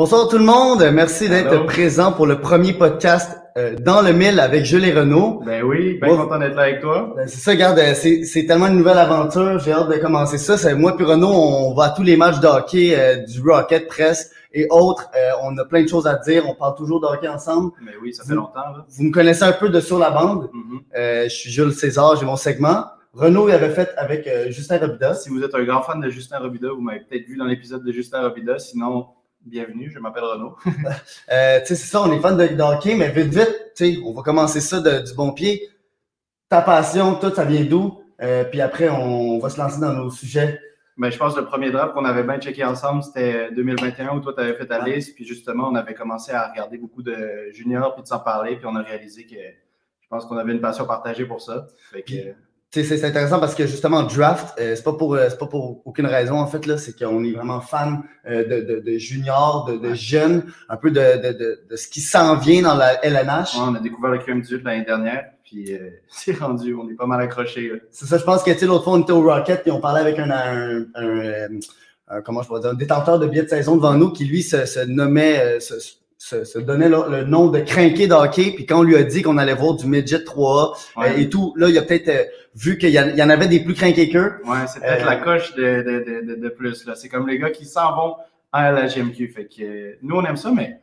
Bonsoir tout le monde, merci d'être présent pour le premier podcast euh, dans le mille avec Jules et Renaud. Ben oui, bien content d'être là avec toi. Ben, c'est ça, regarde, euh, c'est tellement une nouvelle aventure, j'ai hâte de commencer ça. Moi puis Renaud, on va à tous les matchs de hockey euh, du Rocket presque et autres. on a plein de choses à dire, on parle toujours de hockey ensemble. Ben oui, ça fait longtemps. Là. Vous me connaissez un peu de sur la bande. Mm-hmm. je suis Jules César, j'ai mon segment. Renaud il avait fait avec Justin Robida. Si vous êtes un grand fan de Justin Robida, vous m'avez peut-être vu dans l'épisode de Justin Robida. Sinon, bienvenue, je m'appelle Renaud. euh, c'est ça, on est fan de, hockey, mais vite, vite, on va commencer ça du bon pied. Ta passion, tout, ça vient d'où? Euh, puis après, on, va se lancer dans nos sujets. Ben, je pense que le premier draft qu'on avait bien checké ensemble, c'était 2021 où toi, tu avais fait ta liste. Puis justement, on avait commencé à regarder beaucoup de juniors puis de s'en parler. Puis on a réalisé que je pense qu'on avait une passion partagée pour ça. Fait que, c'est intéressant parce que justement, draft, euh, c'est pas pour euh, pas pour aucune raison en fait là, c'est qu'on est vraiment fan euh, de, de, de, juniors, de, de jeunes, un peu de, de, de, ce qui s'en vient dans la LNH. on a découvert le QM18 l'année dernière, puis c'est rendu, on est pas mal accroché. C'est ça, je pense que l'autre fois on était au Rocket et on parlait avec un, un, un, comment je pourrais dire, un détenteur de billets de saison devant nous qui lui se, se nommait se, donnait le, nom de crinqué de hockey, puis quand on lui a dit qu'on allait voir du midget 3A euh, et tout, là, il a peut-être euh, vu qu'il y, y, en avait des plus crinqués qu'eux. Ouais, c'est peut-être la euh, coche de, de, de, de plus. là. C'est comme les gars qui s'en vont à la GMQ. Fait que nous, on aime ça, mais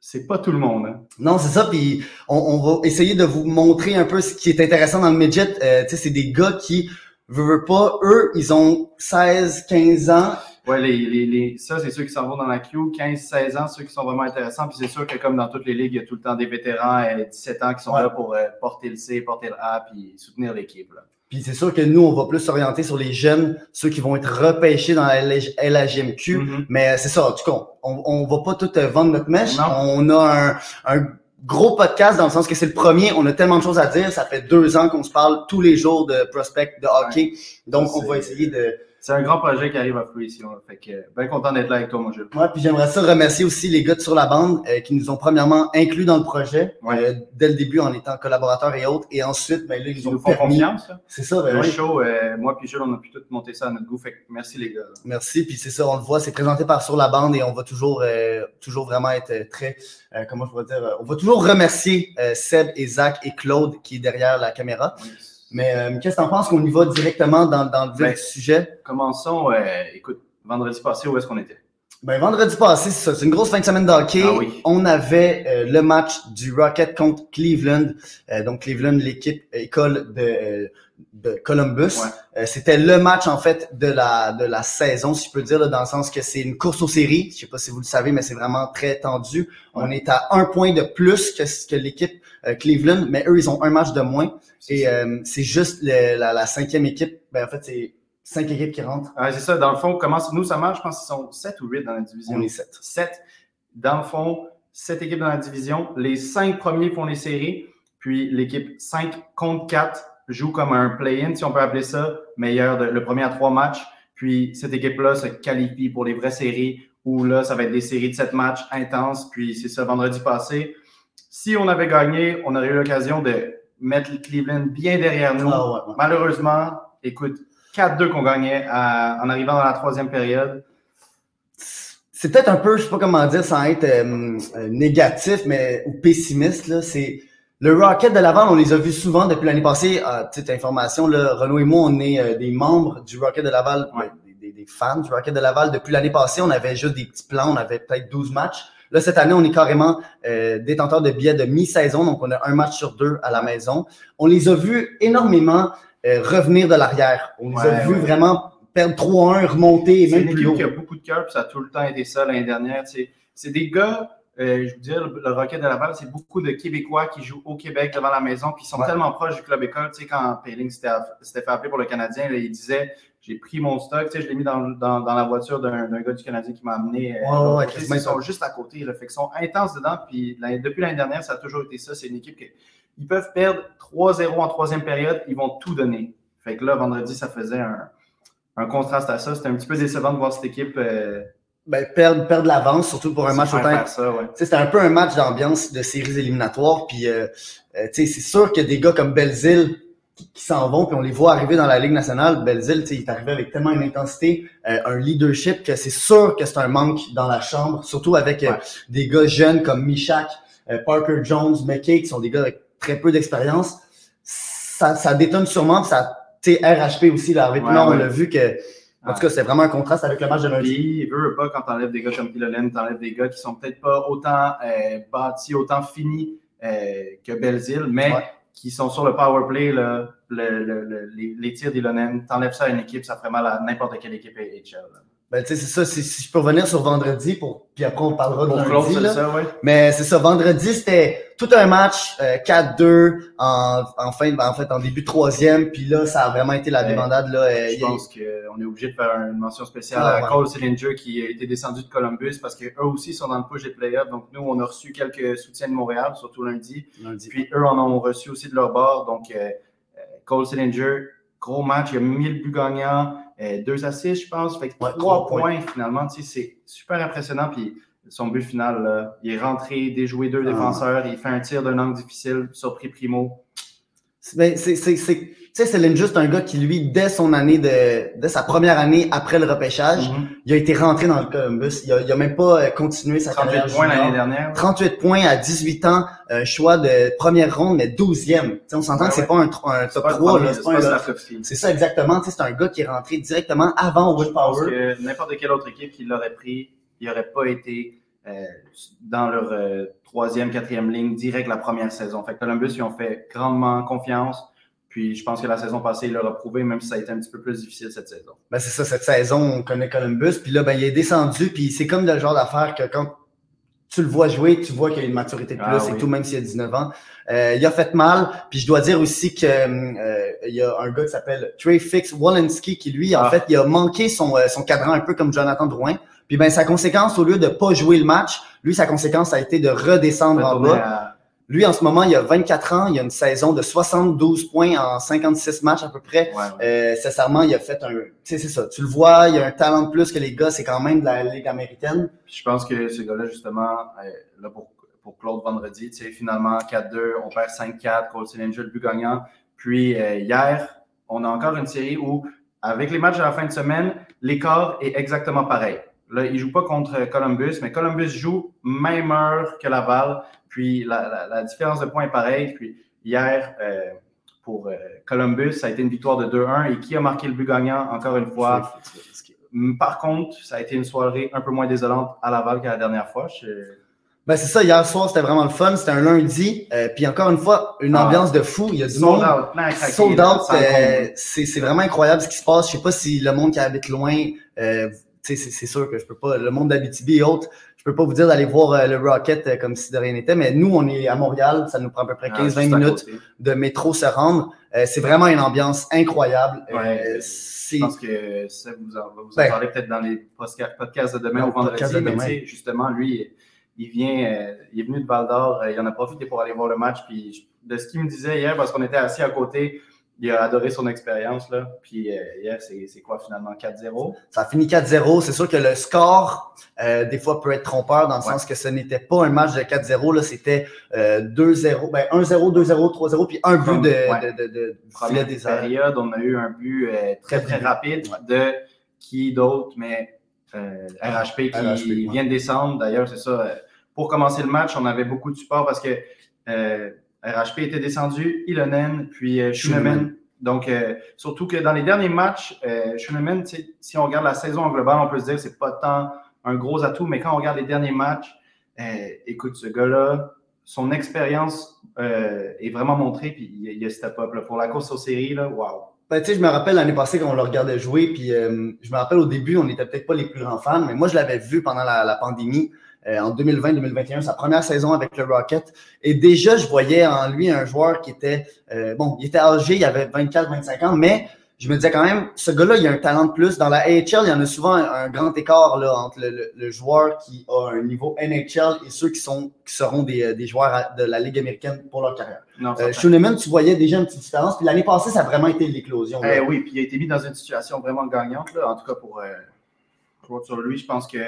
c'est pas tout le monde. Hein. Non, c'est ça. Puis on, on, va essayer de vous montrer un peu ce qui est intéressant dans le midget. tu sais, c'est des gars qui, veulent pas, eux, ils ont 16, 15 ans Ouais, les, les, les, ça, c'est ceux qui s'en vont dans la queue, 15-16 ans, ceux qui sont vraiment intéressants. Puis c'est sûr que comme dans toutes les ligues, il y a tout le temps des vétérans, euh, 17 ans, qui sont là pour euh, porter le C, porter le A, puis soutenir l'équipe. Puis c'est sûr que nous, on va plus s'orienter sur les jeunes, ceux qui vont être repêchés dans la LHMQ. Mm-hmm. Mais c'est ça, en tout cas, on, on va pas tout euh, vendre notre mèche. On a un, un gros podcast dans le sens que c'est le premier. On a tellement de choses à dire. Ça fait deux ans qu'on se parle tous les jours de prospect, de hockey. Donc, on va essayer de c'est un grand projet qui arrive à fruition. Fait que, bien content d'être là avec toi, mon jeu. Ouais, puis j'aimerais ça remercier aussi les gars de Sur la Bande euh, qui nous ont premièrement inclus dans le projet euh, dès le début en étant collaborateurs et autres. Et ensuite, ben, là, ils, nous, ont permis. confiance. C'est ça, ben, Le show, euh, moi puis Jules, on a pu tout monter ça à notre goût. Fait que merci les gars. Merci, puis c'est ça, on le voit, c'est présenté par Sur la Bande et on va toujours, toujours vraiment être très, comment je pourrais dire, on va toujours remercier Seb et Zach et Claude qui est derrière la caméra. Mais euh, qu'est-ce que tu en penses qu'on y va directement dans, dans le ben, sujet? Commençons. Euh, écoute, vendredi passé, où est-ce qu'on était? Ben, vendredi passé, c'est ça. C'est une grosse fin de semaine d'hockey. Ah On avait euh, le match du Rocket contre Cleveland. donc, Cleveland, l'équipe école de, de Columbus. C'était le match, en fait, de la, de la saison, si je peux dire, dans le sens que c'est une course aux séries. Je sais pas si vous le savez, mais c'est vraiment très tendu. On est à un point de plus que, que l'équipe Cleveland, mais eux, ils ont un match de moins. Et euh, c'est juste la, cinquième équipe. Ben, en fait, c'est cinq équipes qui rentrent. Ah, c'est ça. Dans le fond, comment nous, ça marche? Je pense qu'ils sont sept ou huit dans la division. On est sept. Sept. Dans le fond, sept équipes dans la division. Les cinq premiers font les séries. Puis l'équipe 5 contre 4 joue comme un play-in, si on peut appeler ça, meilleur de, le premier à trois matchs. Puis cette équipe-là se qualifie pour les vraies séries où là, ça va être des séries de sept matchs intenses. Puis c'est ça, vendredi passé. Si on avait gagné, on aurait eu l'occasion de mettre Cleveland bien derrière nous. Ah, Malheureusement, écoute, 4-2 qu'on gagnait en arrivant dans la troisième période. C'est peut-être un peu, je sais pas comment dire, sans être euh, euh, négatif, mais ou pessimiste. Là, c'est le Rocket de Laval, on les a vus souvent depuis l'année passée. Euh, petite information, là, Renaud et moi, on est des membres du Rocket de Laval, des, des, fans du Rocket de Laval depuis l'année passée. On avait juste des petits plans, on avait peut-être 12 matchs. Là, cette année, on est carrément euh, détenteur de billets de mi-saison, donc on a un match sur deux à la maison. On les a vus énormément euh, revenir de l'arrière. On les a vus vraiment perdre 3-1, remonter et même plus haut. qui a beaucoup de cœur, puis ça a tout le temps été ça l'année dernière. C'est des gars euh, je vous dis, le, Rocket de Laval, c'est beaucoup de Québécois qui jouent au Québec devant la maison, qui sont tellement proches du club école. Tu sais, quand Payling s'était fait appeler pour le Canadien, il disait J'ai pris mon stock, tu sais, je l'ai mis dans, dans, dans, la voiture d'un gars du Canadien qui m'a amené. Euh, ouais, ils sont juste à côté, là, fait qu'ils sont intenses dedans. Puis depuis l'année dernière, ça a toujours été ça. C'est une équipe qui ils peuvent perdre 3-0 en troisième période, ils vont tout donner. Fait que là, vendredi, ça faisait un, un contraste à ça. C'était un petit peu décevant de voir cette équipe. Euh, ben, perdre, perdre l'avance, surtout pour un match autant. Ouais. C'était un peu un match d'ambiance de séries éliminatoires. Puis, euh c'est sûr que des gars comme Belzile, qui, s'en vont, puis on les voit arriver dans la Ligue nationale. Belzil, il est arrivé avec tellement une intensité, euh, un leadership, que c'est sûr que c'est un manque dans la chambre, surtout avec euh, des gars jeunes comme Michak, euh, Parker Jones, McKay, qui sont des gars avec très peu d'expérience. Ça, ça détonne sûrement, puis ça, tu sais, RHP aussi, là, avec on l'a vu que en tout cas, c'est vraiment un contraste avec le match de lundi. il veut pas quand t'enlèves des gars comme Kilolen, t'enlèves des gars qui sont peut-être pas autant bâtis, autant finis que Belzil, mais qui sont sur le power play, le, le, les, les, tirs d'Ilonen, t'enlèves ça à une équipe, ça ferait mal à n'importe quelle équipe HL. Ben, tu sais, c'est ça. Si je peux revenir sur vendredi, pour, puis après, on parlera de lundi. Là. Ça, ouais. Mais c'est ça. Vendredi, c'était tout un match, 4-2, euh, en, en fin, en fait, en début de troisième. Puis là, ça a vraiment été la débandade. Là, euh, je pense qu'on est obligé de faire une mention spéciale ah, à Cole Sillinger qui a été descendu de Columbus parce qu'eux aussi sont dans le push des playoffs. Donc, nous, on a reçu quelques soutiens de Montréal, surtout lundi. lundi. Puis eux en ont reçu aussi de leur bord. Donc, euh, Cole Sillinger, gros match, il a 1000 buts gagnants. Euh, deux assists, je pense. Fait trois points, finalement. c'est super impressionnant. Puis son but final, il est rentré, déjoué deux ah. défenseurs, il fait un tir d'un angle difficile, surpris Primo. Ben, c'est tu sais, Céline juste un gars qui, lui, dès son année de, dès sa première année après le repêchage, mhm. il a été rentré dans le Columbus. Il a, il a même pas euh, continué sa 38 carrière. points l'année dernière. 38 points à 18 ans, euh, choix de première ronde, mais 12e. on s'entend que c'est pas un, un top 3, C'est ça exactement. C'est un gars qui est rentré directement avant Will Power. Parce que n'importe quelle autre équipe qui l'aurait pris, il aurait pas été euh, dans leur euh, troisième, quatrième ligne direct la première saison. Fait que Columbus, ils ont fait grandement confiance. Puis je pense que la saison passée, il l'a prouvé, même si ça a été un petit peu plus difficile cette saison. Ben c'est ça, cette saison, on connaît Columbus. Puis là, ben, il est descendu. Puis c'est comme le genre d'affaire que quand tu le vois jouer, tu vois qu'il a une maturité de plus, ah et tout, même s'il a 19 ans. Euh, il a fait mal. Puis je dois dire aussi que euh, il y a un gars qui s'appelle Trey Fix Walensky qui, lui, en ah. fait, il a manqué son, euh, son cadran un peu comme Jonathan Drouin. Puis ben sa conséquence, au lieu de pas jouer le match, lui, sa conséquence a été de redescendre en bas. Lui, en ce moment, il a 24 ans, il a une saison de 72 points en 56 matchs à peu près. Euh, sincèrement, il a fait un... Tu sais, c'est ça. Tu le vois, il a un talent de plus que les gars, c'est quand même de la Ligue américaine. je pense que ce gars-là, justement, euh, là pour, pour Claude vendredi, tu sais, finalement, 4-2, on perd 5-4, Cole Sillinger, le but gagnant. Puis euh, hier, on a encore une série où, avec les matchs de la fin de semaine, l'écart est exactement pareil. Là, il ne joue pas contre Columbus, mais Columbus joue même heure que Laval. Puis la, différence de points est pareille. Puis hier, euh, pour euh, Columbus, ça a été une victoire de 2-1. Et qui a marqué le but gagnant, encore une fois? Par contre, ça a été une soirée un peu moins désolante à Laval que la dernière fois. Ben c'est ça, hier soir, c'était vraiment le fun. C'était un lundi. Euh, puis encore une fois, une ah. ambiance de fou. Il y a du monde. Sold out. c'est vraiment incroyable ce qui se passe. Je sais pas si le monde qui habite loin c'est sûr que je peux pas, le monde d'Abitibi et autres, peux pas vous dire d'aller voir euh, le Rocket euh, comme si de rien n'était, mais nous, on est à Montréal, ça nous prend à peu près 15-20 ah, minutes de métro se rendre. Euh, c'est vraiment une ambiance incroyable. je pense que ça, vous en, vous en ben, parler peut-être dans les podcasts de demain ou vendredi, mais justement, lui, il vient, il est venu de Val d'Or, il en a profité pour aller voir le match, puis de ce qu'il me disait hier, parce qu'on était assis à côté, il a adoré son expérience. Là. Puis euh, hier, c'est quoi finalement 4-0? Ça a fini 4-0. C'est sûr que le score, euh, des fois, peut être trompeur dans le sens que ce n'était pas un match de 4-0. C'était euh, 2-0, ben, 1-0, 2-0, 3-0 puis un but de, ouais. de, de, de, Première des période, on a eu un but euh, très, très rapide de qui d'autre, mais RHP qui vient de descendre. D'ailleurs, c'est ça. Pour commencer le match, on avait beaucoup de support parce que RHP était descendu, Ilonen, puis euh, Schunemann. Donc, euh, surtout que dans les derniers matchs, euh, Schunemann, si on regarde la saison en global, on peut se dire que c'est pas tant un gros atout, mais quand on regarde les derniers matchs, euh, écoute, ce gars-là, son expérience est vraiment montrée, puis il, y a step up. Là. Pour la course aux séries, là, wow. Ben, tu sais, je me rappelle l'année passée quand on le regardait jouer, puis je me rappelle au début, on n'était peut-être pas les plus grands fans, mais moi, je l'avais vu pendant la, la pandémie. Euh, en 2020-2021, sa première saison avec le Rocket. Et déjà, je voyais en lui un joueur qui était, euh, bon, il était âgé, il avait 24-25 ans, mais je me disais quand même, ce gars-là, il a un talent de plus. Dans la AHL, il y en a souvent un, grand écart là, entre le, joueur qui a un niveau NHL et ceux qui, sont, qui seront des, euh, des joueurs de la Ligue américaine pour leur carrière. Non, euh, tu voyais déjà une petite différence. Puis l'année passée, ça a vraiment été l'éclosion. Eh oui, puis il a été mis dans une situation vraiment gagnante, là, en tout cas pour, pour sur lui. Je pense que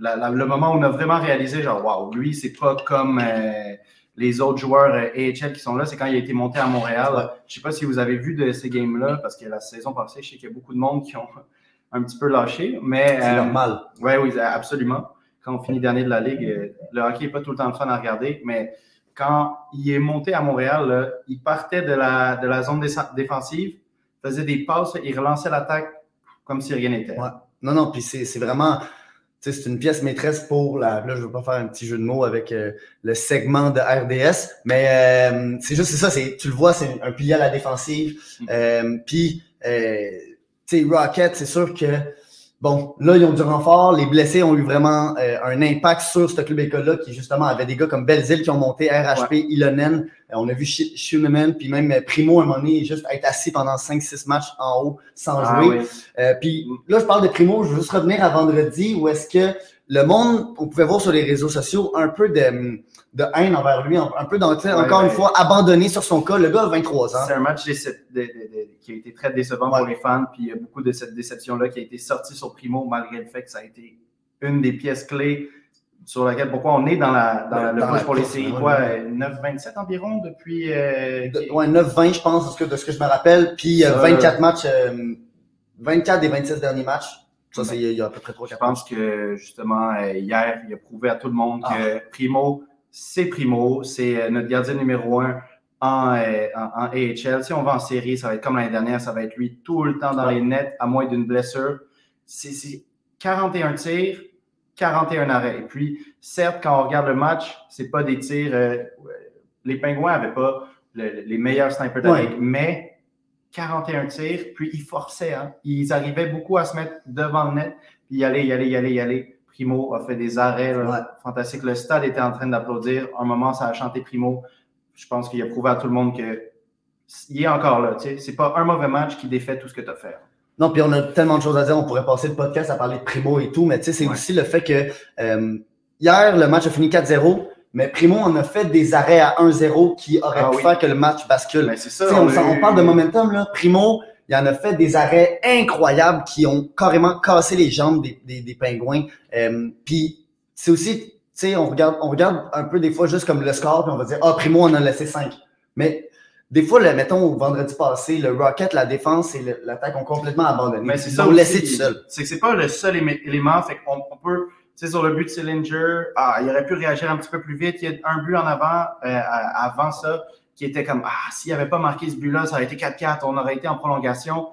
le moment où on a vraiment réalisé, genre, waouh, lui, c'est pas comme euh, les autres joueurs euh, AHL qui sont là, c'est quand il a été monté à Montréal. Je sais pas si vous avez vu de ces games-là, parce que la saison passée, je sais qu'il y a beaucoup de monde qui ont un petit peu lâché, mais... C'est normal. Oui, oui, absolument. Quand on finit dernier de la Ligue, le hockey n'est pas tout le temps le fun à regarder, mais quand il est monté à Montréal, il partait de la, de la zone défensive, faisait des passes, il relançait l'attaque comme si rien n'était. Ouais. Non, non, puis c'est vraiment. C'est une pièce maîtresse pour la. Là, je ne veux pas faire un petit jeu de mots avec euh, le segment de RDS, mais euh, c'est juste ça. Tu le vois, c'est un pilier à la défensive. Mm. Euh, puis, tu sais, Rocket, c'est sûr que Bon, là, ils ont du renfort. Les blessés ont eu vraiment euh, un impact sur ce club école-là qui, justement, avait des gars comme Belzil qui ont monté, RHP, Ilonen. Euh, on a vu Schuneman, puis même euh, Primo, à un moment donné, juste être assis pendant 5-6 matchs en haut sans ah jouer. puis là, je parle de Primo, je veux juste revenir à vendredi où est-ce que le monde, on pouvait voir sur les réseaux sociaux un peu de, de haine envers lui, un peu encore une fois, abandonné sur son cas. Le gars a 23 ans. C'est un match qui a été très décevant pour les fans, puis il y a beaucoup de cette déception-là qui a été sortie sur Primo, malgré le fait que ça a été une des pièces clés sur laquelle, pourquoi on est dans, la, dans, le push pour les séries, quoi, 9-27 environ depuis. Euh, ouais, 9-20, je pense, de ce que je me rappelle, puis 24 euh, matchs, 24 euh, des 26 derniers matchs. Ça, c'est il y a à peu près 3 Je pense que justement, euh, hier, il a prouvé à tout le monde que ah. Primo, c'est Primo, c'est euh, notre gardien numéro un en, euh, en, AHL. Si on va en série, ça va être comme l'année dernière, ça va être lui tout le temps dans les nets, à moins d'une blessure. C'est 41 tirs, 41 arrêts. Et puis, certes, quand on regarde le match, c'est pas des tirs. les Pingouins n'avaient pas les meilleurs snipers ligue, mais 41 tirs, puis ils forçaient. Hein. Ils arrivaient beaucoup à se mettre devant le net, puis y aller, y aller, y aller, y aller. Primo a fait des arrêts fantastiques. Le stade était en train d'applaudir. Un moment, ça a chanté Primo. Je pense qu'il a prouvé à tout le monde qu'il est encore là. C'est pas un mauvais match qui défait tout ce que tu as fait. Non, puis on a tellement de choses à dire. On pourrait passer le podcast à parler de Primo et tout, mais c'est aussi le fait que euh, hier, le match a fini 4-0. Mais Primo, on a fait des arrêts à 1-0 qui auraient ah pu faire que le match bascule. Ben, ça, on, on, parle de momentum, là. Primo, il en a fait des arrêts incroyables qui ont carrément cassé les jambes des, des, des pingouins. Euh, puis c'est aussi, tu sais, on regarde, on regarde un peu des fois juste comme le score, puis on va dire, ah, Primo, on en a laissé 5. Mais des fois, le, mettons, vendredi passé, le Rocket, la défense et l'attaque ont complètement abandonné. Mais c'est ça. Ils laissé tout seul. C'est que c'est pas le seul élément. Fait qu'on on peut sur le but de Sillinger, ah, il aurait pu réagir un petit peu plus vite. Il y a un but en avant, euh, avant ça, qui était comme, ah, s'il n'avait pas marqué ce but-là, ça aurait été 4-4, on aurait été en prolongation.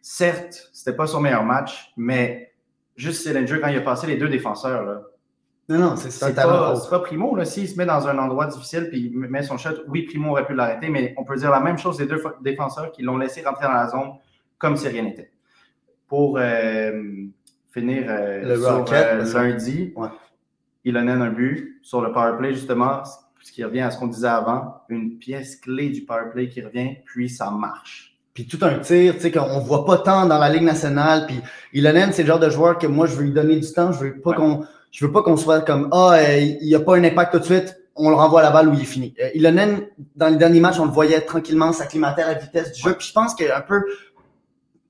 Certes, c'était pas son meilleur match, mais juste Sillinger, quand il a passé les deux défenseurs, là, non, non, c'est c'est pas, pas, Primo. S'il se met dans un endroit difficile puis il met son shot, oui, Primo aurait pu l'arrêter, mais on peut dire la même chose des deux défenseurs qui l'ont laissé rentrer dans la zone comme si rien n'était. Pour euh, finir euh, le sur euh, lundi. Ouais. Il en a un but sur le power play, justement, ce qui revient à ce qu'on disait avant, une pièce clé du power play qui revient, puis ça marche. Puis tout un tir, tu sais, qu'on voit pas tant dans la Ligue nationale. Puis Ilonen, c'est le genre de joueur que moi, je veux lui donner du temps. Je veux pas qu'on je veux pas qu'on soit comme Ah, euh, il n'y a pas un impact tout de suite, on le renvoie à la balle où il est fini. Euh, Ilonen, dans les derniers matchs, on le voyait tranquillement s'acclimater à la vitesse du jeu. Puis je pense qu'un peu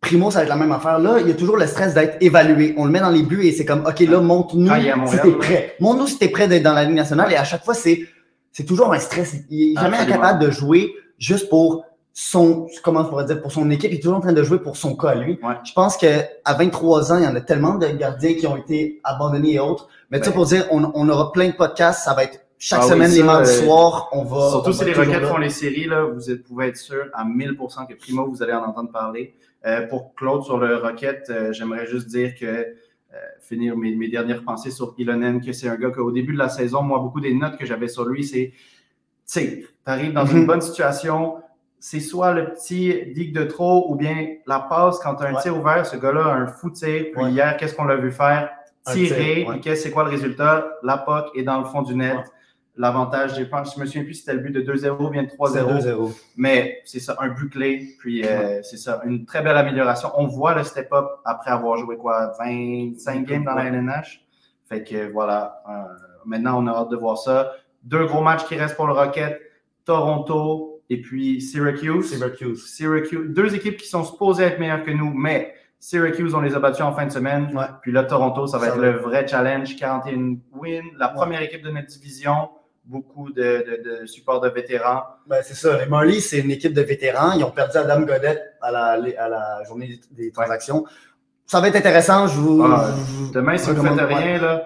Primo, ça va être la même affaire. Là, il y a toujours le stress d'être évalué. On le met dans les buts et c'est comme, OK, là, montre-nous si t'es prêt. Montre-nous si t'es prêt d'être dans la Ligue nationale. Et à chaque fois, c'est, c'est toujours un stress. Il est jamais incapable de jouer juste pour son, comment on pourrait dire, pour son équipe. Il est toujours en train de jouer pour son cas, lui. Je pense qu'à 23 ans, il y en a tellement de gardiens qui ont été abandonnés et autres. Mais tu sais, pour dire, on, on aura plein de podcasts. Ça va être chaque ah semaine, les mardis euh, soirs, on va. Surtout si les requêtes font les séries, là, vous êtes, pouvez être sûr à 1000% que Primo, vous allez en entendre parler. Euh, pour Claude sur le Rocket, euh, j'aimerais juste dire que euh, finir mes, mes, dernières pensées sur Ilonen, que c'est un gars qu'au début de la saison, moi, beaucoup des notes que j'avais sur lui, c'est, tu arrives dans une mhm. bonne situation, c'est soit le petit digue de trop ou bien la passe quand tu as un tir ouvert, ce gars-là a un fou tir. Puis hier, qu'est-ce qu'on l'a vu faire? Tirer. Et qu'est-ce c'est quoi le résultat? La POC est dans le fond du net l'avantage des Je me souviens plus si c'était le but de 2-0 ou bien de 3-0. Mais c'est ça, un but clé. Puis euh, c'est ça, une très belle amélioration. On voit le step-up après avoir joué quoi, 25 games dans la LNH. Fait que voilà, euh, maintenant on a hâte de voir ça. Deux gros matchs qui restent pour le Rocket. Toronto et puis Syracuse. Syracuse. Syracuse. Deux équipes qui sont supposées être meilleures que nous, mais Syracuse, on les a battus en fin de semaine. Puis là, Toronto, ça va être le vrai challenge. 41 wins, la première équipe de notre division beaucoup de, de, de support de vétérans. Ben, c'est ça. Les Marlies, c'est une équipe de vétérans. Ils ont perdu Adam Godet à la, à la journée des transactions. Ça va être intéressant. Je vous, Ah, je vous- Demain, si vous ne faites rien, là,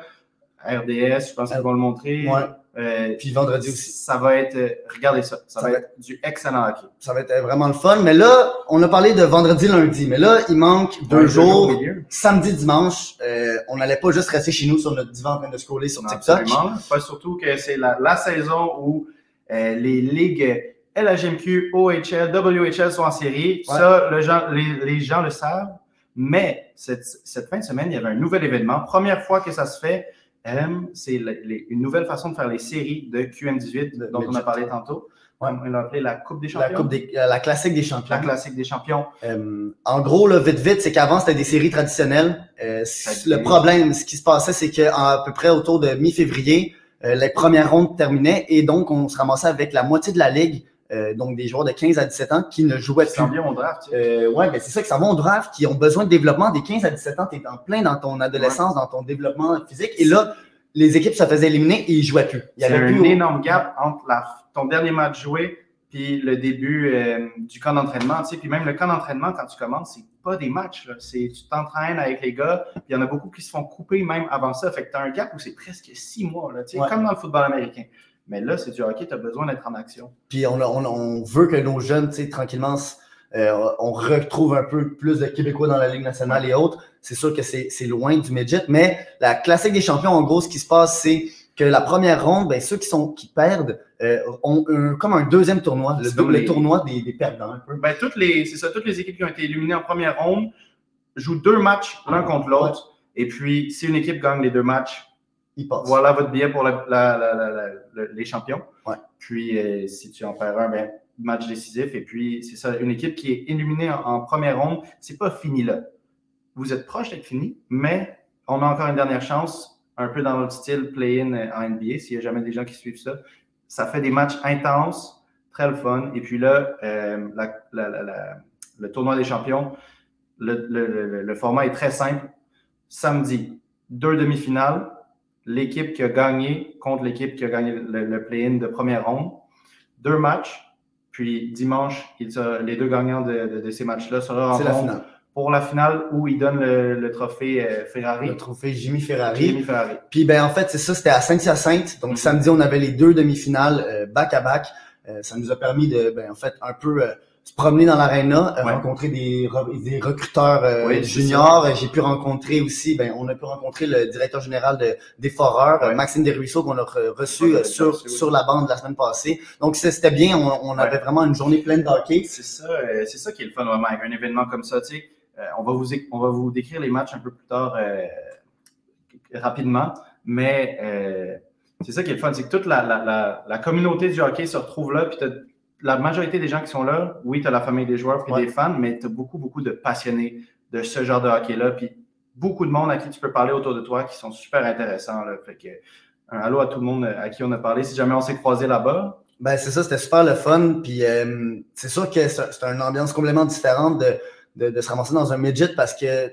RDS, je pense qu'ils vont le montrer. Ouais. Euh, Puis vendredi aussi. Ça va être, euh, regardez ça, ça, Ça va va être du excellent hockey. Ça va être vraiment le fun. Mais là, on a parlé de vendredi, lundi. Mais là, il manque deux jours. Samedi, dimanche, euh, on n'allait pas juste rester chez nous sur notre divan en train de scroller sur Non, TikTok. absolument. Pas surtout que c'est la, la saison où euh, les ligues LHMQ, OHL, WHL sont en série. Ouais. Ça, le gens- les, les gens le savent. Mais cette, cette fin de semaine, il y avait un nouvel événement. Première fois que ça se fait. Euh, c'est une nouvelle façon de faire les séries de QM18 De dont on a parlé tantôt. Ouais. On l'a appelé la Coupe des La, champions. coupe des, euh, la classique des champions. La classique des champions. Euh, en gros, là, vite, vite, c'est qu'avant, c'était des séries traditionnelles. Euh, le problème, ce qui se passait, c'est qu'à à peu près autour de mi-février, euh, les premières rondes terminaient et donc on se ramassait avec la moitié de la ligue, euh, donc des joueurs de 15 à 17 ans qui ne jouaient Ça plus. vient au draft. Euh, ouais, ben c'est ça que ça va au draft, qui ont besoin de développement des 15 à 17 ans. Tu es en plein dans ton adolescence, dans ton développement physique. Et là, les équipes se faisaient éliminer et ils jouaient plus. Il y avait un plus. énorme gap entre la- ton dernier match joué puis le début euh, du camp d'entraînement. Tu sais, puis même le camp d'entraînement, quand tu commences, c'est pas des matchs. là. C'est, tu t'entraînes avec les gars, il y en a beaucoup qui se font couper même avant ça. Fait que tu as un gap où c'est presque six mois, là, tu sais, Ouais. comme dans le football américain. Mais là, c'est du hockey, tu as besoin d'être en action. Puis on, a- on, on veut que nos jeunes, tu sais, tranquillement, euh, on retrouve un peu plus de Québécois dans la Ligue nationale et autres. C'est sûr que c'est c'est loin du midget, mais la classique des champions, en gros, ce qui se passe, c'est que la première ronde, ben, ceux qui sont qui perdent euh, ont un- comme un deuxième tournoi, le double les- tournoi des, des perdants un peu. Ben, toutes les, c'est ça, toutes les équipes qui ont été éliminées en première ronde jouent deux matchs l'un contre l'autre. Et puis, si une équipe gagne les deux matchs, Voilà votre billet pour la- la- la- la- la- le- les champions. Ouais. Puis, euh, si tu en perds un, ben, match décisif. Et puis, c'est ça, une équipe qui est éliminée en, en première ronde, c'est pas fini là. Vous êtes proche d'être fini, mais on a encore une dernière chance, un peu dans notre style play-in euh, en NBA, s'il y a jamais des gens qui suivent ça. Ça fait des matchs intenses, très le fun. Et puis là, euh, la- la- la- la- le tournoi des champions, le, le- le- le format est très simple. Samedi, deux demi-finales l'équipe qui a gagné contre l'équipe qui a gagné le, le play-in de première ronde. Deux matchs. Puis dimanche, il sera- les deux gagnants de, de- de ces matchs-là se C'est la finale. pour la finale où ils donnent le, le trophée euh, Ferrari. Le trophée Jimmy Ferrari. Jimmy Ferrari. Puis ben en fait, c'est ça, c'était à Saint-Hyacinthe. Donc Mhm. samedi, on avait les deux demi-finales euh, back à back. Euh, ça nous a permis de ben en fait un peu euh, se promener dans l'aréna, euh, Ouais. rencontrer des, des recruteurs euh, Oui, juniors. Euh, J'ai pu rencontrer aussi, ben on a pu rencontrer le directeur général de, des Foreurs, Ouais. Maxime Desruisseaux, qu'on a re- reçu Ouais, euh, sur, reçu, oui. sur la bande la semaine passée. Donc c'était bien, on, on avait vraiment une journée pleine d'hockey. C'est ça, c'est ça qui est le fun vraiment avec un événement comme ça. Tu sais, Euh, on, va vous, on va vous décrire les matchs un peu plus tard euh, rapidement, mais euh, c'est ça qui est le fun, c'est que toute la, la, la, la communauté du hockey se retrouve là, puis la majorité des gens qui sont là, oui, tu as la famille des joueurs Ouais. des fans, mais tu as beaucoup, beaucoup de passionnés de ce genre de hockey-là, puis beaucoup de monde à qui tu peux parler autour de toi qui sont super intéressants. Là. Fait que, un allô à tout le monde à qui on a parlé. Si jamais on s'est croisé là-bas, Ben c'est ça, c'était super le fun. Puis euh, c'est sûr que c'est une ambiance complètement différente de, de, de se ramasser dans un midget parce que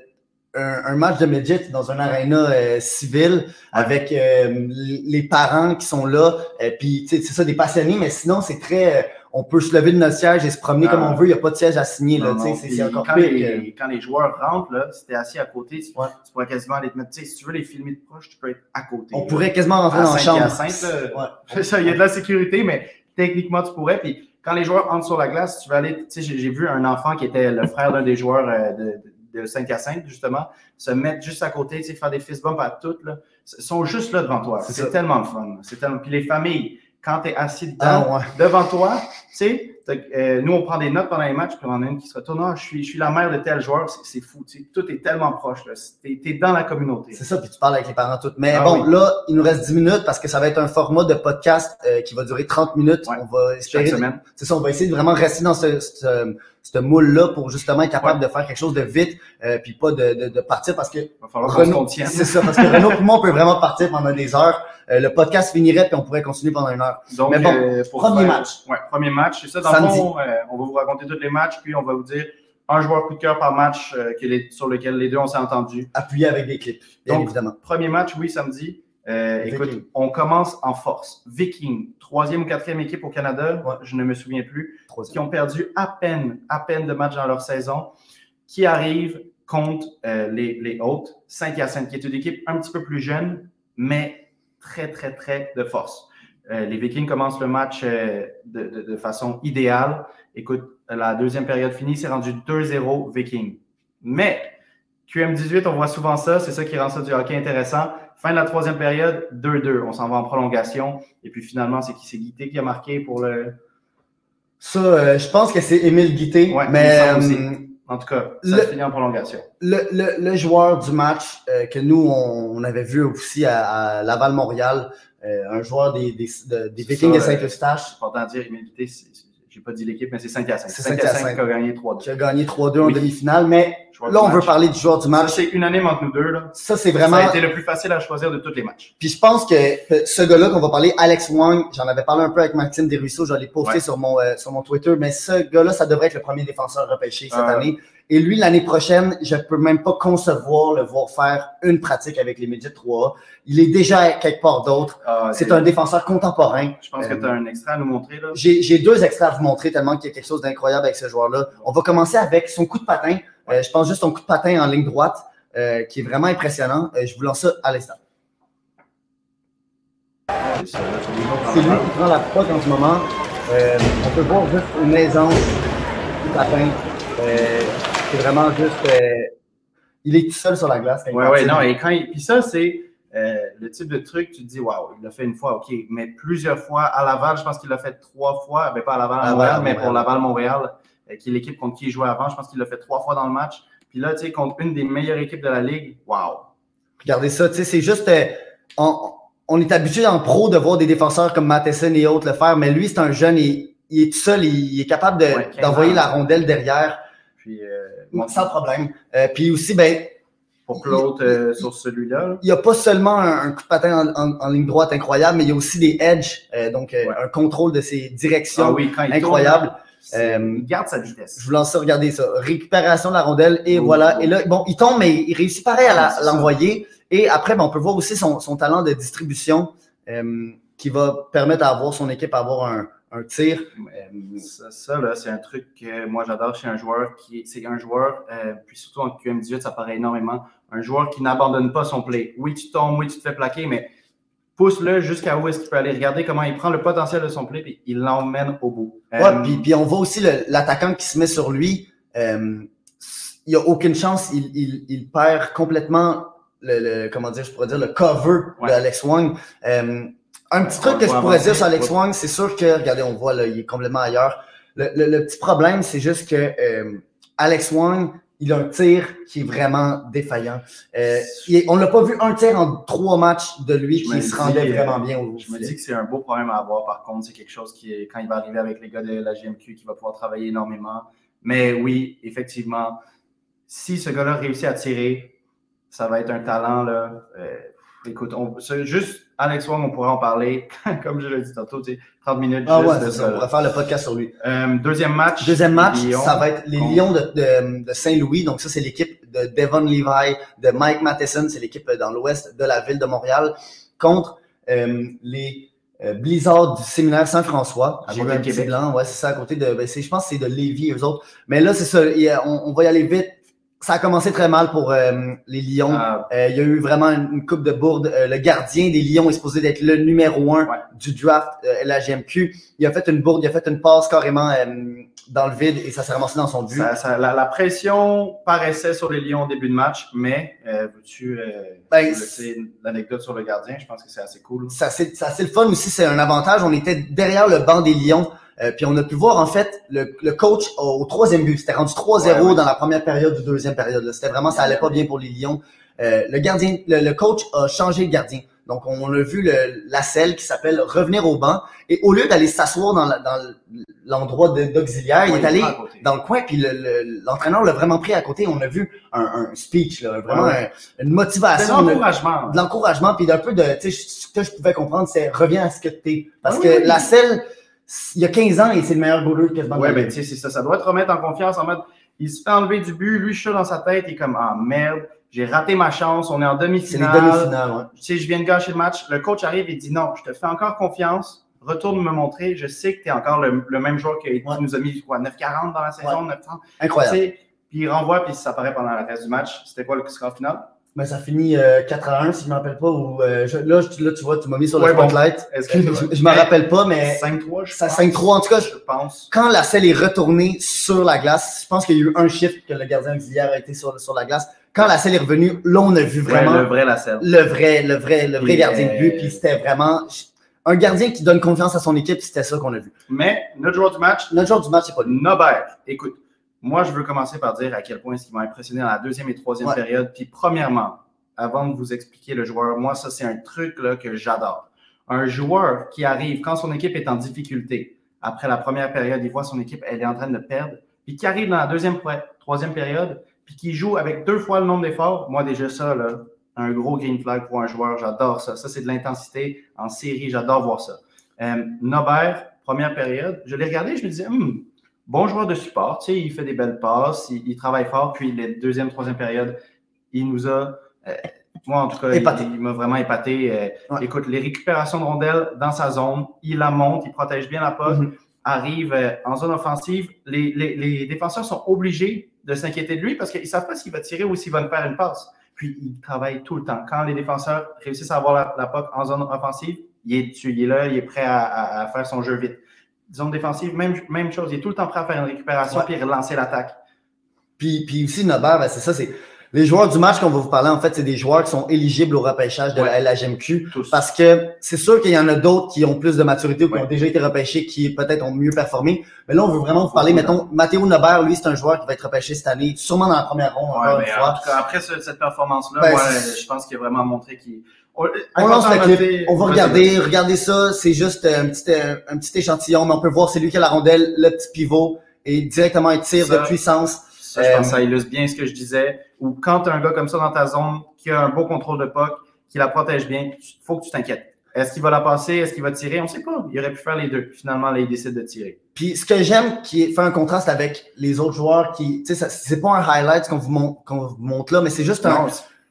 un, un match de midget dans un aréna euh, civil avec euh, les parents qui sont là, euh, puis tu sais, c'est ça des passionnés, mais sinon c'est très, euh, on peut se lever de notre siège et se promener Ah. comme on veut. Il n'y a pas de siège à signer là. Non, tu sais, non, c'est encore quand, pire. que- les, quand les joueurs rentrent, là, si t'es assis à côté, tu, Ouais. tu pourrais quasiment aller te mettre. tu sais, Si tu veux les filmer de proche, tu peux être à côté. On là. pourrait quasiment rentrer À dans la chambre. Ouais. Ça, il y a de la sécurité, mais techniquement, tu pourrais. Puis quand les joueurs entrent sur la glace, tu vas aller. Tu sais, j'ai vu un enfant qui était le frère d'un des joueurs euh, de, de, de Saint-Hyacinthe, justement, se mettre juste à côté, tu faire des fist bumps à toutes. Là. Ils sont juste là devant toi. C'est tellement le fun. C'est tellement... Puis les familles, quand tu es assis dedans, Ah, ouais. devant toi, tu sais, euh, nous, on prend des notes pendant les matchs, puis on en a une qui se retourne. Ah, je suis, je suis la mère de tel joueur, c'est fou. tu sais. Tout est tellement proche. Tu es, dans la communauté. C'est ça, puis tu parles avec les parents toutes. Mais Ah bon, oui. là, il nous reste 10 minutes parce que ça va être un format de podcast euh, qui va durer 30 minutes. Ouais. On va espérer Chaque semaine. C'est ça, on va essayer de vraiment rester dans ce, ce, ce moule-là pour justement être capable de faire quelque chose de vite, euh, puis pas de, de, de partir parce que Il va falloir qu'on c'est ça, parce que Renaud moi, on peut vraiment partir pendant des heures. Euh, le podcast finirait puis on pourrait continuer pendant une heure. Donc, Mais bon, euh, pour premier faire- match. Ouais, premier match. C'est ça, dans Samedi. le fond, euh, on va vous raconter tous les matchs, puis on va vous dire un joueur coup de cœur par match euh, sur lequel les deux on s'est entendus. Appuyé avec des clips, bien Donc, évidemment. Premier match, oui, samedi. Euh, écoute, on commence en force. Viking, troisième ou quatrième équipe au Canada, Ouais. je ne me souviens plus, qui ont perdu à peine, à peine de matchs dans leur saison, qui arrivent contre euh, les, les Hautes, Saint-Hyacinthe, qui est une équipe un petit peu plus jeune, mais très, très, très de force. Euh, les Vikings commencent le match euh, de, de- de façon idéale. Écoute, la deuxième période finie, c'est rendu 2-0 Vikings. Mais QM18, on voit souvent ça, c'est ça qui rend ça du hockey intéressant. Fin de la troisième période, 2-2. On s'en va en prolongation. Et puis finalement, c'est qui c'est Guité qui a marqué pour le. Ça, euh, je pense que c'est Émile Guité, Ouais, mais En tout cas, ça Le- finit en prolongation. le, le, le joueur du match euh, que nous, on, on avait vu aussi à, à Laval-Montréal, euh, un joueur des, des, de- des C'est Vikings de Saint-Eustache, C'est important de dire, j'ai pas dit l'équipe, mais c'est Saint-Hyacinthe. C'est Saint-Hyacinthe Saint-Hyacinthe. qui a gagné 3-2. qui a gagné 3-2 en Oui. demi-finale, mais Là, on veut parler du joueur du match. c'est unanime entre nous deux. Là. Ça, c'est vraiment... Ça a été le plus facile à choisir de tous les matchs. Puis je pense que que ce gars-là qu'on va parler, Alex Wang, j'en avais parlé un peu avec Maxime Desruisseaux, je l'ai posté Ouais. sur mon euh, sur mon Twitter, mais ce gars-là, ça devrait être le premier défenseur repêché cette Ah. année. Et lui, l'année prochaine, je peux même pas concevoir le voir faire une pratique avec les Midgets 3A. Il est déjà quelque part d'autre. Ah, C'est un défenseur contemporain. Je pense que Euh, tu as un extrait à nous montrer. Là. J'ai j'ai deux extraits à vous montrer tellement qu'il y a quelque chose d'incroyable avec ce joueur-là. On va commencer avec son coup de patin. Euh, je pense juste son coup de patin en ligne droite, euh, qui est vraiment impressionnant. Euh, je vous lance ça à l'instant. C'est lui qui prend la poque en ce moment. Euh, on peut voir juste une aisance du patin. Euh, c'est vraiment juste. euh, il est tout seul sur la glace. ouais, patine. non, et quand il... Puis ça, c'est le type de truc, tu te dis, waouh, il l'a fait une fois, OK, mais plusieurs fois à Laval, je pense qu'il l'a fait trois fois, ben pas à Laval, à Laval, Montréal, mais Montréal. pour Laval-Montréal, euh, qui est l'équipe contre qui il jouait avant, je pense qu'il l'a fait trois fois dans le match. Puis là, tu sais, contre une des meilleures équipes de la Ligue, waouh. Regardez ça, tu sais, c'est juste. euh, on, on est habitué en pro de voir des défenseurs comme Matheson et autres le faire, mais lui, c'est un jeune, il, il est tout seul, il, il est capable de- Ouais, 15 d'envoyer la rondelle derrière Puis euh, sans problème. Euh, puis aussi, ben, pour Claude, euh, sur celui-là, là, il n'y a pas seulement un, un coup de patin en, en- en ligne droite incroyable, mais il y a aussi des edges, euh, donc euh, Ouais. un contrôle de ses directions ah oui, quand il incroyable. tourne, Euh, il garde sa vitesse. Je vous lance ça, regardez ça. Récupération de la rondelle et Oh. voilà. Et là, bon, il tombe, mais il réussit pareil à ça. l'envoyer. Et après, ben, on peut voir aussi son, son talent de distribution euh, qui va permettre à avoir son équipe à avoir un, un tir. Euh, Ça, ça, là, c'est un truc que moi j'adore chez un joueur qui est- c'est un joueur, euh, puis surtout en QM18, ça paraît énormément, un joueur qui n'abandonne pas son play. Oui, tu tombes, oui, tu te fais plaquer, mais pousse-le jusqu'à où est-ce qu'il peut aller. Regardez comment il prend le potentiel de son play et il l'emmène au bout. Ouais, Euh, puis, puis on voit aussi l'attaquant qui se met sur lui. Euh, il n'y a aucune chance. Il, il, il perd complètement le, le- comment dire, je pourrais dire le cover Ouais. de Alex Wang. Euh, un petit On truc que je pourrais avancer. dire sur Alex Ouais. Wang, c'est sûr que, regardez, on voit là, il est complètement ailleurs. Le, le, le petit problème, c'est juste que euh, Alex Wang, il a un tir qui est vraiment défaillant. Euh, il on l'a pas vu un tir en trois matchs de lui Je qui se rendait euh, vraiment bien au Je me dis que c'est un beau problème à avoir. Par contre, c'est quelque chose qui est, quand il va arriver avec les gars de la GMQ, qui va pouvoir travailler énormément. Mais oui, effectivement, si ce gars-là réussit à tirer, ça va être un talent. Là. Euh, écoute, on, juste Alex Wong, on pourrait en parler, comme je l'ai dit tantôt, tu sais, 30 minutes Ah juste ouais, de ça. On pourrait faire le podcast sur lui. Euh, deuxième match. Deuxième match, Lyon. ça va être les contre- Lions de, de, de Saint-Louis. Donc ça, c'est l'équipe de Devon Levi, de Mike Matheson, c'est l'équipe dans l'ouest de la ville de Montréal, contre euh, les euh, Blizzards du séminaire Saint-François. À côté de Québec. blanc, ouais, c'est ça, à côté de, ben, je pense que c'est de Lévis, eux autres. Mais là, c'est ça, on va y aller vite. Ça a commencé très mal pour euh, les Lions. Ah, Euh, il y a eu vraiment une, une coupe de bourde. Euh, le gardien des Lions est supposé d'être le numéro un Ouais. du draft euh, LHGMQ. Il a fait une bourde, il a fait une passe carrément euh, dans le vide et ça s'est ramassé dans son but. ça- ça- la, la pression paraissait sur les Lions au début de match, mais euh, veux-tu euh, Ben, l'anecdote sur le gardien? Je pense que c'est assez cool. Ça, c'est le fun aussi, c'est un avantage. On était derrière le banc des Lions. Euh, puis on a pu voir en fait le, le coach au, troisième but. C'était rendu 3-0 Ouais, ouais. dans la première période ou deuxième période. C'était vraiment, ça allait pas bien pour les Lions. Euh, le gardien, le, le coach a changé de gardien. Donc on a vu le, la selle qui s'appelle revenir au banc. Et au lieu d'aller s'asseoir dans la- dans l'endroit de- d'auxiliaire, il est allé dans le coin, puis le- le- l'entraîneur l'a vraiment pris à côté. On a vu un, un speech, là, vraiment Ouais, un- une motivation, une- l'encouragement. de l'encouragement, puis d'un peu de, tu sais, ce que je pouvais comprendre, c'est reviens à ce que t'es. Parce Ah que oui. la selle, il y a 15 ans, et c'est le meilleur goaler de Ouais, la ben tu sais, c'est ça. Ça doit te remettre en confiance en mode, il se fait enlever du but, lui, chaud dans sa tête, il est comme, ah merde, j'ai raté ma chance, on est en C'est les demi-finale. demi-finales, ouais. Tu sais, je viens de gâcher le match. Le coach arrive et dit non, je te fais encore confiance. Retourne me montrer. Je sais que tu es encore le, le même joueur qui Ouais. nous a mis quoi, 9,40 dans la saison, 9,30. Tu Incroyable. sais, Puis il renvoie, puis ça apparaît pendant le reste du match. C'était quoi le score final? Mais ça finit euh, 4 à 1, si je ne me rappelle pas. Ou, euh, je- là, je- là, tu vois, tu m'as mis sur le Ouais, bon. spotlight. Que- je je me rappelle pas, mais 5-3, je ça pense. 5-3. En tout cas, je- pense. quand la selle est retournée sur la glace, je pense qu'il y a eu un chiffre que le gardien auxiliaire a été sur, sur la glace. Quand la selle est revenue, là, on a vu vraiment Ouais, le vrai la selle. le vrai, le vrai, le vrai gardien de but. euh, Puis c'était vraiment un gardien qui donne confiance à son équipe. C'était ça qu'on a vu. Mais notre joueur du match, Notre joueur du match, c'est pas lui. Nobert. Écoute, moi, je veux commencer par dire à quel point ce qui m'a impressionné dans la deuxième et troisième Ouais. période. Puis, premièrement, avant de vous expliquer le joueur, moi, ça, c'est un truc là, que j'adore. Un joueur qui arrive quand son équipe est en difficulté, après la première période, il voit son équipe, elle est en train de perdre, puis qui arrive dans la deuxième, troisième période, puis qui joue avec deux fois le nombre d'efforts. Moi, déjà, ça, là, un gros green flag pour un joueur, j'adore ça. Ça, c'est de l'intensité en série, j'adore voir ça. Euh, Nobert, première période, je l'ai regardé, je me disais, Hmm, bon joueur de support, tu sais, il fait des belles passes, il, il travaille fort, puis les deuxième, troisième période, il nous a, euh, moi en tout cas, il- Épaté. il, m'a vraiment épaté. Euh, Ouais. Écoute, les récupérations de rondelles dans sa zone, il la monte, il protège bien la poste, Mhm. arrive euh, en zone offensive, les, les- les défenseurs sont obligés de s'inquiéter de lui parce qu'ils ne savent pas s'il va tirer ou s'il va nous faire une passe. Puis il travaille tout le temps. Quand les défenseurs réussissent à avoir la, la POC en zone offensive, il est dessus, il est là, il est prêt à, à- à faire son jeu vite. Zone défensive, même, même chose, il est tout le temps prêt à faire une récupération Ouais. puis relancer l'attaque. Puis, puis aussi, Nobert, ben, c'est ça, c'est les joueurs du match qu'on va vous parler, en fait, c'est des joueurs qui sont éligibles au repêchage de la. LHMQ. Tous. Parce que c'est sûr qu'il y en a d'autres qui ont plus de maturité ou qui Ouais. ont déjà été repêchés, qui peut-être ont mieux performé. Mais là, on veut vraiment vous parler, mettons, Mathéo Nobert, lui, c'est un joueur qui va être repêché cette année, sûrement dans la première ronde, encore une en fois. tout cas, après ce- cette performance-là, Ben, je pense qu'il a vraiment montré qu'il. On, On lance important le de clip, noter- on va regarder, regardez ça, c'est juste un petit, euh, un petit échantillon, mais on peut voir c'est lui qui a la rondelle, le petit pivot, et directement un tir Ça, de puissance. Ça, je pense Euh, que ça illustre bien ce que je disais. Ou quand tu as un gars comme ça dans ta zone, qui a un beau contrôle de puck, qui la protège bien, il faut que tu t'inquiètes. Est-ce qu'il va la passer? Est-ce qu'il va tirer? On ne sait pas. Il aurait pu faire les deux. Finalement, là, il décide de tirer. Puis ce que j'aime qui fait un contraste avec les autres joueurs qui, tu sais, c'est pas un highlight qu'on vous, montre, qu'on vous montre là, mais c'est juste un, Non,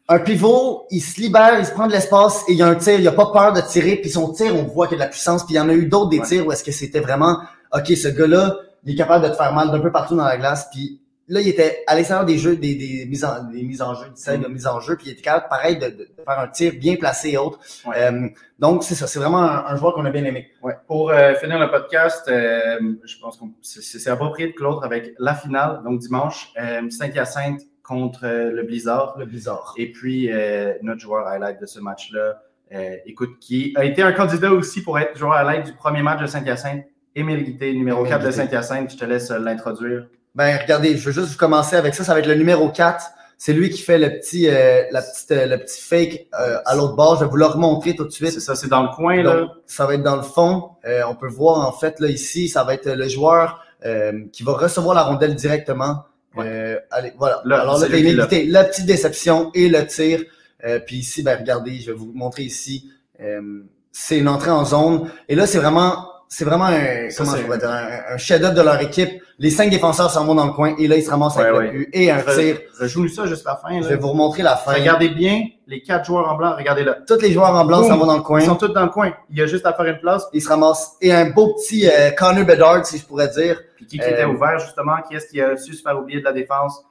un pivot, il se libère, il se prend de l'espace et il y a un tir, il a pas peur de tirer, puis son tir, on voit qu'il y a de la puissance, puis il y en a eu d'autres des Ouais. tirs où est-ce que c'était vraiment, ok, ce gars-là, il est capable de te faire mal d'un peu partout dans la glace, puis là, il était à l'extérieur des jeux, des, des mises en, des mises en jeu, des scènes de mise en jeu, puis il était capable, pareil, de, de- faire un tir bien placé et autres. Ouais. Euh, donc, c'est ça, c'est vraiment un, un joueur qu'on a bien aimé. Ouais. Pour euh, finir le podcast, euh, je pense que c'est approprié de clore avec la finale, donc dimanche, euh, Saint-Hyacinthe contre euh, le Blizzard. Le bizarre. Et puis, euh, notre joueur highlight de ce match-là, euh, écoute, qui a été un candidat aussi pour être joueur highlight du premier match de Saint-Hyacinthe, Émile Guité, numéro Émile 4 de. Saint-Hyacinthe. Je te laisse l'introduire. Ben, regardez, je veux juste vous commencer avec ça. Ça va être le numéro 4. C'est lui qui fait le petit, euh, la petite, euh, le petit fake euh, à l'autre bord. Je vais vous le remontrer tout de suite. C'est ça, c'est dans le coin, là. Donc, ça va être dans le fond. Euh, on peut voir en fait là ici, ça va être le joueur euh, qui va recevoir la rondelle directement. Ouais. Euh, allez, voilà. Là, Alors là, l'a. Guité, la petite déception et le tir. Euh, puis ici, ben regardez, je vais vous montrer ici. Euh, c'est une entrée en zone. Et là, c'est vraiment, c'est vraiment un, Ça, comment je pourrais dire, un, un chef-d'œuvre de leur équipe. Les cinq défenseurs s'en vont dans le coin et là, ils se ramassent avec Ouais, le ouais. but et un Re- tir. Rejoue-nous ça juste la fin. Je vais vous remontrer la fin. Regardez bien les quatre joueurs en blanc. Regardez-là. Tous les joueurs en blanc s'en vont dans le coin. Ils sont tous dans le coin. Il y a juste à faire une place. Ils se ramassent. Et un beau petit euh, Connor Bedard, si je pourrais dire. Puis qui, qui Euh, était ouvert, justement? Qui est-ce qui a su se faire oublier de la défense?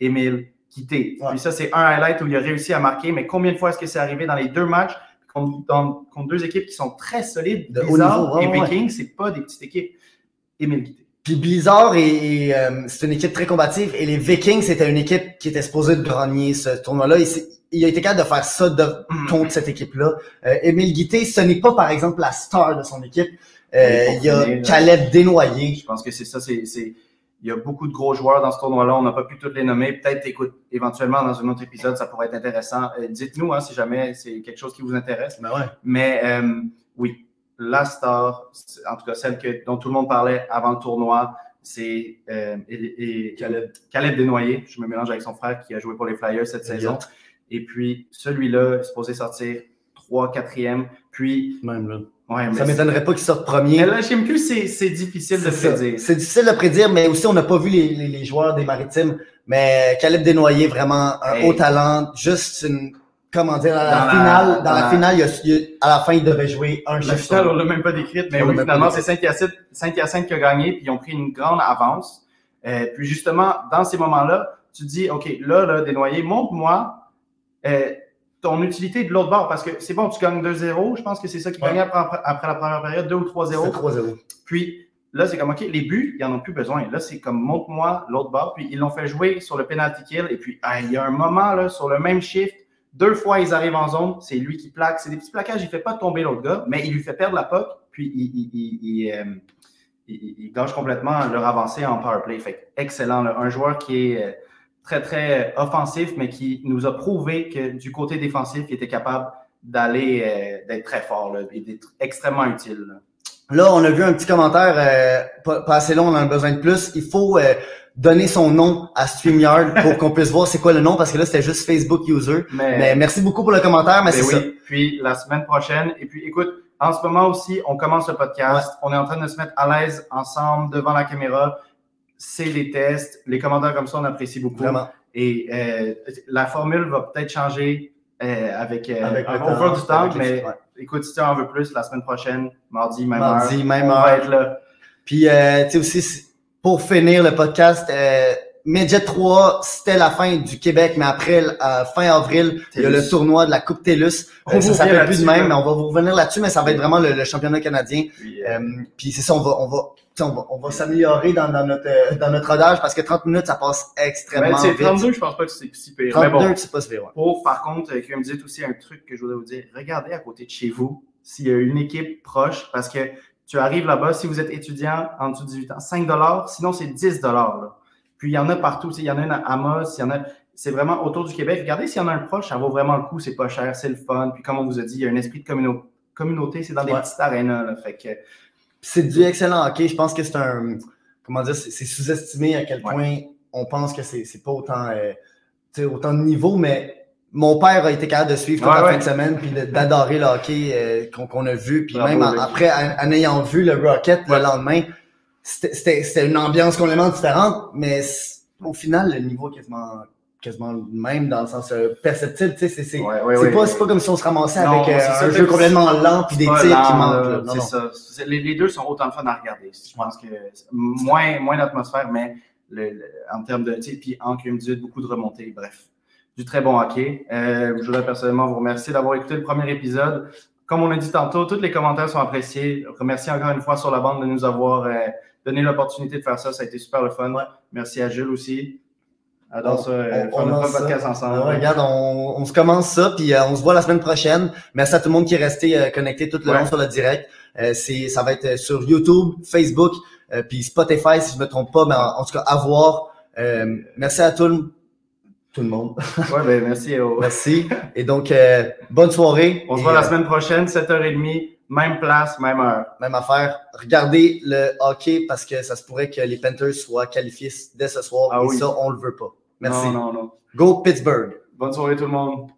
Émile Quitté. Ouais. Puis ça, c'est un highlight où il a réussi à marquer. Mais combien de fois est-ce que c'est arrivé dans les deux matchs? Contre, dans- contre deux équipes qui sont très solides? De Blizzard niveau, ouais, et ouais, Vikings, c'est pas des petites équipes. Quitté. Puis Blizzard, et, euh, c'est une équipe très combative. Et les Vikings, c'était une équipe qui était supposée de gagner ce tournoi-là. Il, il a été capable de faire ça de- contre cette équipe-là. Euh, Émile Guité, ce n'est pas, par exemple, la star de son équipe. Euh, il y a. Caleb Desnoyers. Je pense que c'est ça. C'est, c'est- il y a beaucoup de gros joueurs dans ce tournoi-là. On n'a pas pu tous les nommer. Peut-être, écoute, éventuellement, dans un autre épisode, ça pourrait être intéressant. Euh, dites-nous hein, si jamais c'est quelque chose qui vous intéresse. Ben ouais. Mais euh, oui, la star, en tout cas celle que, dont tout le monde parlait avant le tournoi, c'est euh, et- et- Caleb. Caleb Desnoyers. Je me mélange avec son frère qui a joué pour les Flyers cette saison. Et puis, celui-là est supposé sortir 3 4e. Puis, Même là. Ouais, Ça c'est- m'étonnerait pas qu'il sorte premier. Mais la HMQ, c'est difficile de prédire. C'est difficile de prédire, mais aussi on n'a pas vu les, les- les joueurs des Maritimes. Mais Caleb Desnoyers, vraiment un Hey. haut talent. Juste une, comment dire, à la Dans la- finale, dans, dans la, la- finale, il a- il à la fin, il devait jouer un La chiffre. finale, on l'a même pas décrite, mais On oui, l'a finalement, c'est Saint-Hyacinthe Saint-Hyacinthe qui a gagné, puis ils ont pris une grande avance. Euh, puis justement, dans ces moments-là, tu dis, OK, là, là, Desnoyers, montre-moi euh, ton utilité de l'autre bord, parce que c'est bon, tu gagnes 2-0, je pense que c'est ça qui Ouais. gagnait après, après la première période, 2 ou 3-0. C'est 3-0. Puis là, c'est comme, OK, les buts, ils en ont plus besoin. Là, c'est comme, montre-moi l'autre bord. Puis ils l'ont fait jouer sur le penalty kill. Et puis, ah, il y a un moment, là, sur le même shift, deux fois, ils arrivent en zone. C'est lui qui plaque. C'est des petits plaquages. Il fait pas tomber l'autre gars, mais il lui fait perdre la puck. Puis il, il, il, euh, il- gâche complètement leur avancée en power play. Fait que excellent. là. Un joueur qui est euh, très, très offensif, mais qui nous a prouvé que du côté défensif, il était capable d'aller, euh, d'être très fort là, et d'être extrêmement utile. là. Là, on a vu un petit commentaire, euh, pas, pas assez long, on en a besoin de plus. Il faut euh, donner son nom à StreamYard pour qu'on puisse voir c'est quoi le nom, parce que là, c'était juste Facebook User. Mais, Mais merci beaucoup pour le commentaire, mais Ben c'est oui. ça. Puis la semaine prochaine. Et puis écoute, en ce moment aussi, on commence le podcast. On est en train de se mettre à l'aise ensemble devant la caméra. C'est des tests. Les commentaires comme ça, on apprécie beaucoup. Vraiment. Et euh, la formule va peut-être changer euh, avec, euh, Avec le au temps, du temps. les- mais écoute, si tu en veux plus, la semaine prochaine, mardi, même Mardi, heure, même on heure. va être là. Puis, euh, tu sais aussi, pour finir le podcast, euh, Midget 3, c'était la fin du Québec, mais après, euh, fin avril, il y a le tournoi de la Coupe TELUS. On Euh, ça s'appelle plus de même, mais on va vous revenir là-dessus, mais ça va être vraiment le, le championnat canadien. Puis, euh, puis c'est ça, on va, on va, on va, on va s'améliorer dans, dans notre, euh, dans notre rodage parce que 30 minutes, ça passe ben, extrêmement vite. 32, je pense pas que c'est si pire. Mais 32, bon, c'est pas faire, ouais. Pour, par contre, qui me dit aussi un truc que je voudrais vous dire. Regardez à côté de chez vous s'il y a une équipe proche parce que tu arrives là-bas, si vous êtes étudiant en dessous de 18 ans, 5 sinon c'est 10 là. Puis il y en a partout. tu sais, Il y en a une à Amos, il y en a. C'est vraiment autour du Québec. Regardez s'il y en a un proche, ça vaut vraiment le coup, c'est pas cher, c'est le fun. Puis comme on vous a dit, il y a un esprit de communauté. Communauté, c'est dans des petites arénas. Là, fait que, C'est du excellent hockey. Je pense que c'est un, comment dire, c'est sous-estimé à quel Ouais. point on pense que c'est pas autant, euh, autant de niveau, mais mon père a été capable de suivre toute la ouais. fin de semaine puis d'adorer le hockey euh, qu'on a vu. Puis même en- après, en, en ayant vu le Rocket Ouais. le lendemain, c'était- c'était c'était une ambiance complètement différente, mais au final, le niveau est quasiment quasiment le même dans le sens euh, perceptible. Tu sais, c'est c'est- Ouais, ouais, c'est ouais. pas, c'est pas comme si on se ramassait Non, avec euh, ça, un jeu complètement lent puis des tirs qui manquent. C'est non. ça. Les, les deux sont autant de fun à regarder. Je pense que moins, moins d'atmosphère, mais le, le- en termes de. tu Puis en QM18, beaucoup de remontées. Bref, du très bon hockey. Euh, je voudrais personnellement vous remercier d'avoir écouté le premier épisode. Comme on a dit tantôt, tous les commentaires sont appréciés. Remercie encore une fois sur la bande de nous avoir euh, donné l'opportunité de faire ça. Ça a été super le fun. Merci à Jules aussi. Adore On- ça, euh, on- faire on podcast ensemble. Alors, regarde, on, on se commence ça, puis euh, on se voit la semaine prochaine. Merci à tout le monde qui est resté euh, connecté tout le Ouais. long sur le direct. Euh, c'est, ça va être euh, sur YouTube, Facebook, euh, puis Spotify, si je me trompe pas, mais en, en tout cas, à voir. Euh, merci à tout le, tout le monde. Ouais, ben, merci. au- Merci. Et donc, euh, bonne soirée. On se voit la euh, semaine prochaine, 7h30, même place, même heure. Même affaire. Regardez le hockey parce que ça se pourrait que les Panthers soient qualifiés dès ce soir. Ah et oui. ça, on le veut pas. Merci. Non, non, non. Go Pittsburgh. Bonne soirée tout le monde.